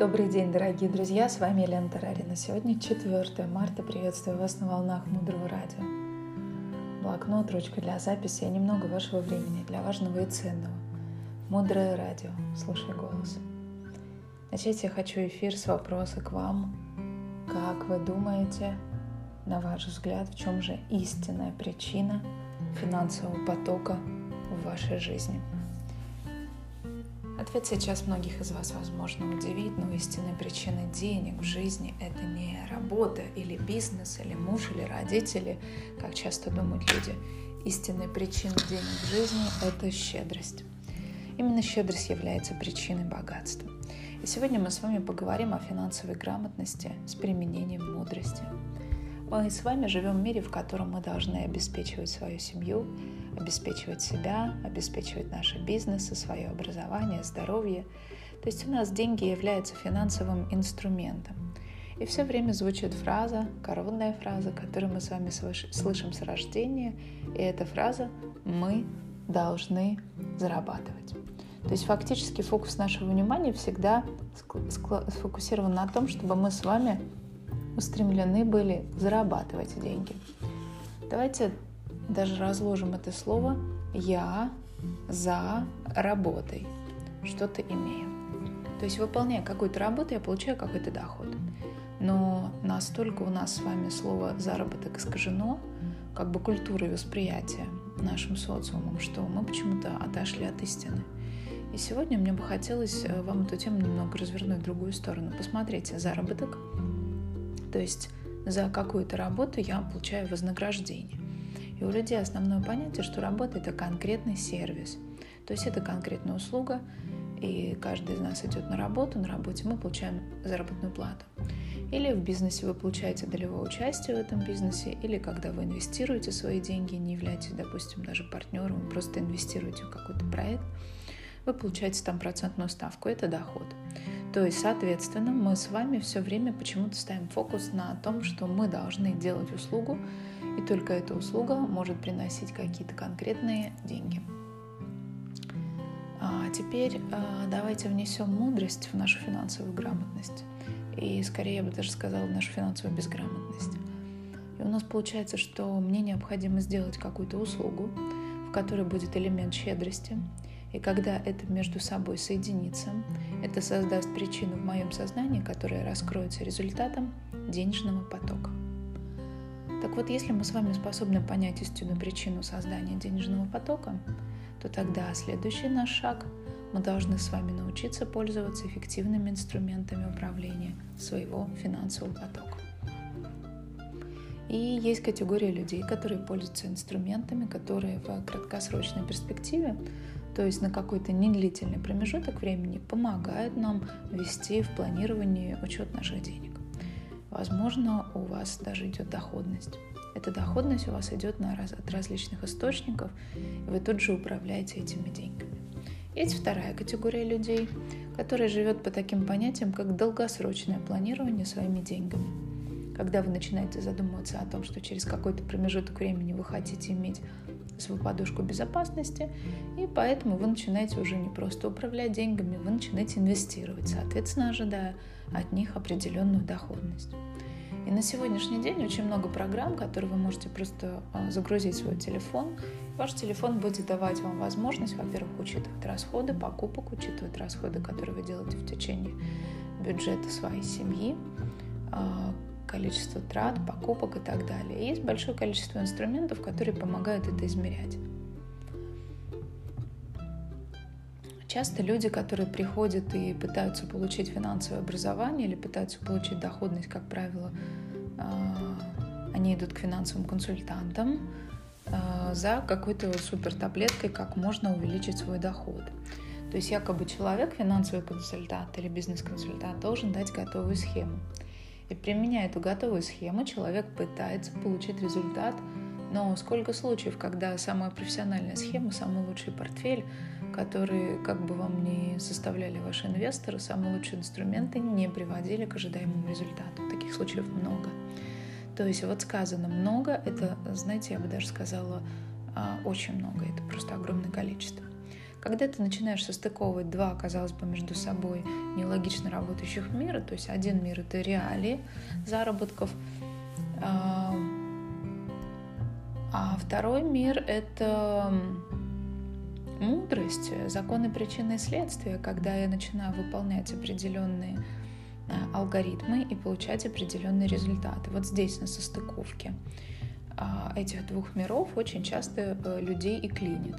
Добрый день, дорогие друзья, с вами Лена Тарарина. Сегодня 4 марта, приветствую вас на волнах Мудрого Радио. Блокнот, ручка для записи и немного вашего времени для важного и ценного. Мудрое Радио, слушай голос. Начать я хочу эфир с вопроса к вам. Как вы думаете, на ваш взгляд, в чем же истинная причина финансового потока в вашей жизни? Ответ сейчас многих из вас, возможно, удивит, но истинная причина денег в жизни – это не работа или бизнес, или муж, или родители, как часто думают люди. Истинная причина денег в жизни – это щедрость. Именно щедрость является причиной богатства. И сегодня мы с вами поговорим о финансовой грамотности с применением мудрости. Мы с вами живем в мире, в котором мы должны обеспечивать свою семью, обеспечивать себя, обеспечивать наши бизнесы, свое образование, здоровье. То есть у нас деньги являются финансовым инструментом. И все время звучит фраза, коронная фраза, которую мы с вами слышим с рождения. И эта фраза «мы должны зарабатывать». То есть фактически фокус нашего внимания всегда сфокусирован на том, чтобы мы с вами устремлены были зарабатывать деньги. Давайте даже разложим это слово «я за работой». Что-то имею. То есть, выполняя какую-то работу, я получаю какой-то доход. Но настолько у нас с вами слово «заработок» искажено, как бы культурой восприятия нашим социумом, что мы почему-то отошли от истины. И сегодня мне бы хотелось э, вам эту тему немного развернуть в другую сторону. Посмотрите, заработок, то есть за какую-то работу я получаю вознаграждение. И у людей основное понятие, что работа – это конкретный сервис. То есть это конкретная услуга, и каждый из нас идет на работу, на работе мы получаем заработную плату. Или в бизнесе вы получаете долевое участие в этом бизнесе, или когда вы инвестируете свои деньги, не являетесь, допустим, даже партнером, просто инвестируете в какой-то проект, вы получаете там процентную ставку, это доход. То есть, соответственно, мы с вами все время почему-то ставим фокус на том, что мы должны делать услугу, и только эта услуга может приносить какие-то конкретные деньги. А теперь а, давайте внесем мудрость в нашу финансовую грамотность. И скорее я бы даже сказала, в нашу финансовую безграмотность. И у нас получается, что мне необходимо сделать какую-то услугу, в которой будет элемент щедрости. И когда это между собой соединится, это создаст причину в моем сознании, которая раскроется результатом денежного потока. Так вот, если мы с вами способны понять истинную причину создания денежного потока, то тогда следующий наш шаг – мы должны с вами научиться пользоваться эффективными инструментами управления своего финансового потока. И есть категория людей, которые пользуются инструментами, которые в краткосрочной перспективе, то есть на какой-то недлительный промежуток времени, помогают нам вести в планировании учет наших денег. Возможно, у вас даже идет доходность. Эта доходность у вас идет на раз, от различных источников, и вы тут же управляете этими деньгами. Есть вторая категория людей, которая живет по таким понятиям, как долгосрочное планирование своими деньгами. Когда вы начинаете задумываться о том, что через какой-то промежуток времени вы хотите иметь свою подушку безопасности, и поэтому вы начинаете уже не просто управлять деньгами, вы начинаете инвестировать, соответственно, ожидая от них определенную доходность. И на сегодняшний день очень много программ, которые вы можете просто а, загрузить в свой телефон. Ваш телефон будет давать вам возможность, во-первых, учитывать расходы покупок, учитывать расходы, которые вы делаете в течение бюджета своей семьи, а, количество трат, покупок и так далее. И есть большое количество инструментов, которые помогают это измерять. Часто люди, которые приходят и пытаются получить финансовое образование или пытаются получить доходность, как правило, а, они идут к финансовым консультантам а, за какой-то супер таблеткой, как можно увеличить свой доход. То есть якобы человек, финансовый консультант или бизнес-консультант, должен дать готовую схему. И применяя эту готовую схему, человек пытается получить результат. Но сколько случаев, когда самая профессиональная схема, самый лучший портфель которые, как бы вам ни составляли ваши инвесторы, самые лучшие инструменты не приводили к ожидаемому результату. Таких случаев много. То есть вот сказано много, это, знаете, я бы даже сказала, а, очень много, это просто огромное количество. Когда ты начинаешь состыковывать два, казалось бы, между собой нелогично работающих мира, то есть один мир — это реалии заработков, а, а второй мир — это мудрость, законы причины и следствия, когда я начинаю выполнять определенные а, алгоритмы и получать определенные результаты. Вот здесь на состыковке а, этих двух миров очень часто э, людей и клинит.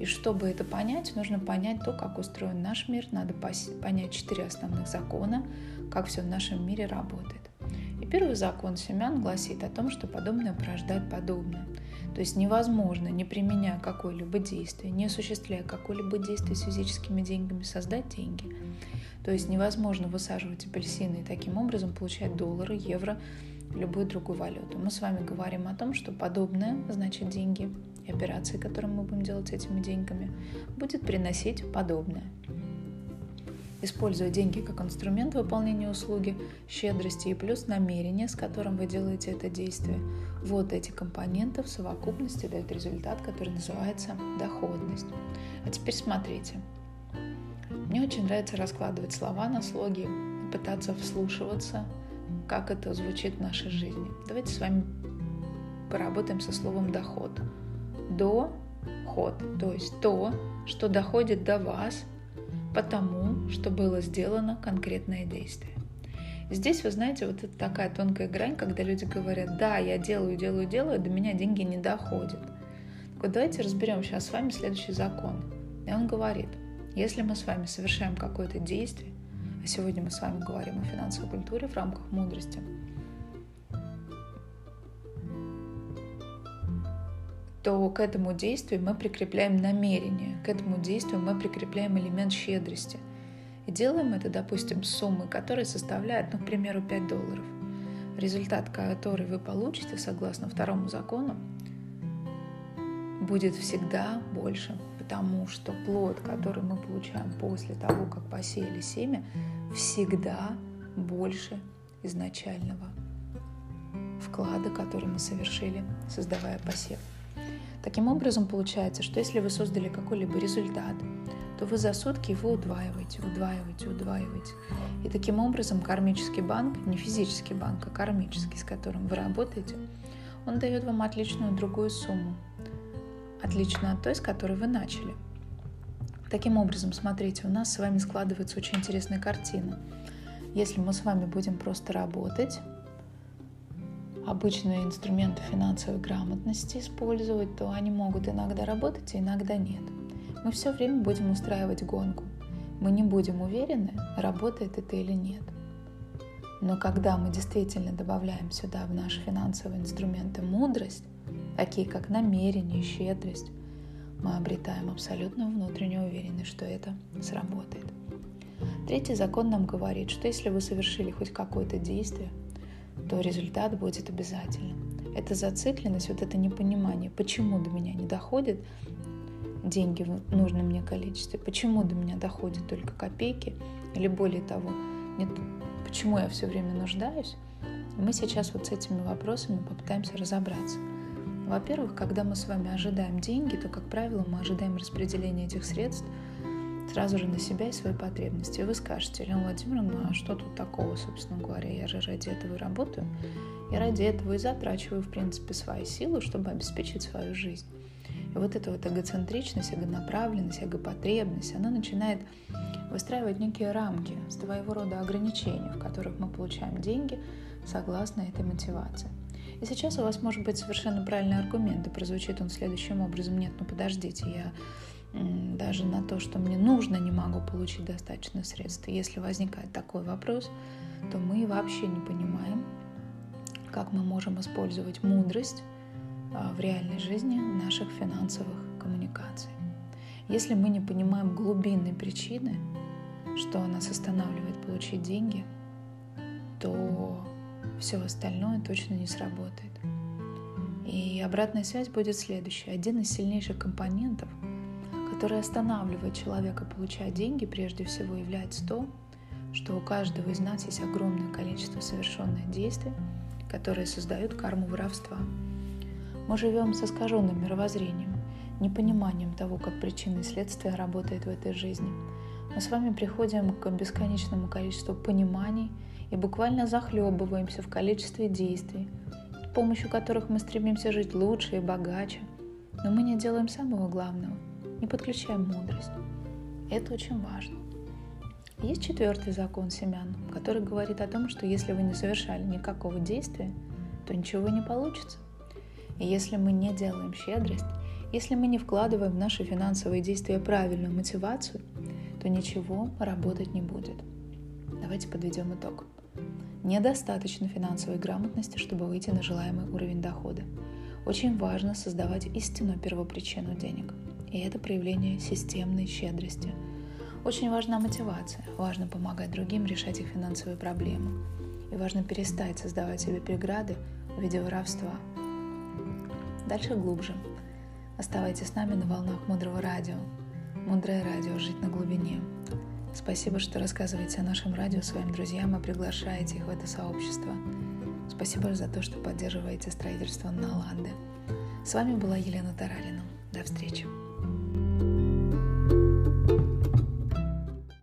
И чтобы это понять, нужно понять то, как устроен наш мир, надо понять четыре основных закона, как все в нашем мире работает. И первый закон семян гласит о том, что подобное порождает подобное. То есть невозможно, не применяя какое-либо действие, не осуществляя какое-либо действие с физическими деньгами, создать деньги. То есть невозможно высаживать апельсины и таким образом получать доллары, евро, любую другую валюту. Мы с вами говорим о том, что подобное, значит деньги операции, которые мы будем делать этими деньгами, будет приносить подобное. Используя деньги как инструмент выполнения услуги, щедрости и плюс намерение, с которым вы делаете это действие, вот эти компоненты в совокупности дают результат, который называется доходность. А теперь смотрите. Мне очень нравится раскладывать слова на слоги и пытаться вслушиваться как это звучит в нашей жизни. Давайте с вами поработаем со словом доход. Доход, то есть то, что доходит до вас, потому что было сделано конкретное действие. Здесь, вы знаете, вот это такая тонкая грань, когда люди говорят, да, я делаю, делаю, делаю, до меня деньги не доходят. Так вот давайте разберем сейчас с вами следующий закон. И он говорит, если мы с вами совершаем какое-то действие, а сегодня мы с вами говорим о финансовой культуре в рамках мудрости. То к этому действию мы прикрепляем намерение, к этому действию мы прикрепляем элемент щедрости. И делаем это, допустим, суммы, которая составляет, ну, к примеру, 5 долларов. Результат, который вы получите, согласно второму закону, будет всегда больше тому, что плод, который мы получаем после того, как посеяли семя, всегда больше изначального вклада, который мы совершили, создавая посев. Таким образом, получается, что если вы создали какой-либо результат, то вы за сутки его удваиваете, удваиваете, удваиваете. И таким образом кармический банк, не физический банк, а кармический, с которым вы работаете, он дает вам отличную другую сумму, отлично от той, с которой вы начали. Таким образом, смотрите, у нас с вами складывается очень интересная картина. Если мы с вами будем просто работать, обычные инструменты финансовой грамотности использовать, то они могут иногда работать, а иногда нет. Мы все время будем устраивать гонку. Мы не будем уверены, работает это или нет. Но когда мы действительно добавляем сюда в наши финансовые инструменты мудрость, такие как намерение, щедрость, мы обретаем абсолютную внутреннюю уверенность, что это сработает. Третий закон нам говорит, что если вы совершили хоть какое-то действие, то результат будет обязательно. Это зацикленность, вот это непонимание, почему до меня не доходят деньги в нужном мне количестве, почему до меня доходят только копейки, или более того, нет, почему я все время нуждаюсь, мы сейчас вот с этими вопросами попытаемся разобраться. Во-первых, когда мы с вами ожидаем деньги, то, как правило, мы ожидаем распределения этих средств сразу же на себя и свои потребности. И вы скажете, Елена Владимировна, а что тут такого, собственно говоря? Я же ради этого и работаю. Я ради этого и затрачиваю, в принципе, свои силы, чтобы обеспечить свою жизнь. И вот эта вот эгоцентричность, эгонаправленность, эгопотребность, она начинает выстраивать некие рамки, своего рода ограничения, в которых мы получаем деньги согласно этой мотивации. И сейчас у вас может быть совершенно правильный аргумент, и прозвучит он следующим образом. Нет, ну подождите, я даже на то, что мне нужно, не могу получить достаточно средств. Если возникает такой вопрос, то мы вообще не понимаем, как мы можем использовать мудрость а, в реальной жизни наших финансовых коммуникаций. Если мы не понимаем глубинной причины, что нас останавливает получить деньги, то все остальное точно не сработает. И обратная связь будет следующая. Один из сильнейших компонентов, который останавливает человека получать деньги, прежде всего является то, что у каждого из нас есть огромное количество совершенных действий, которые создают карму воровства. Мы живем с искаженным мировоззрением. непониманием того, как причины и следствия работают в этой жизни. Мы с вами приходим к бесконечному количеству пониманий и буквально захлебываемся в количестве действий, с помощью которых мы стремимся жить лучше и богаче. Но мы не делаем самого главного, не подключаем мудрость. Это очень важно. Есть четвертый закон семян, который говорит о том, что если вы не совершали никакого действия, то ничего не получится. И если мы не делаем щедрость, если мы не вкладываем в наши финансовые действия правильную мотивацию, то ничего работать не будет. Давайте подведем итог. Недостаточно финансовой грамотности, чтобы выйти на желаемый уровень дохода. Очень важно создавать истинную первопричину денег. И это проявление системной щедрости. Очень важна мотивация. Важно помогать другим решать их финансовые проблемы. И важно перестать создавать себе преграды в виде воровства. Дальше глубже. Оставайтесь с нами на волнах Мудрого Радио. Мудрое Радио «Жить на глубине». Спасибо, что рассказываете о нашем радио своим друзьям и приглашаете их в это сообщество. Спасибо за то, что поддерживаете строительство Наланды. С вами была Елена Тарарина. До встречи.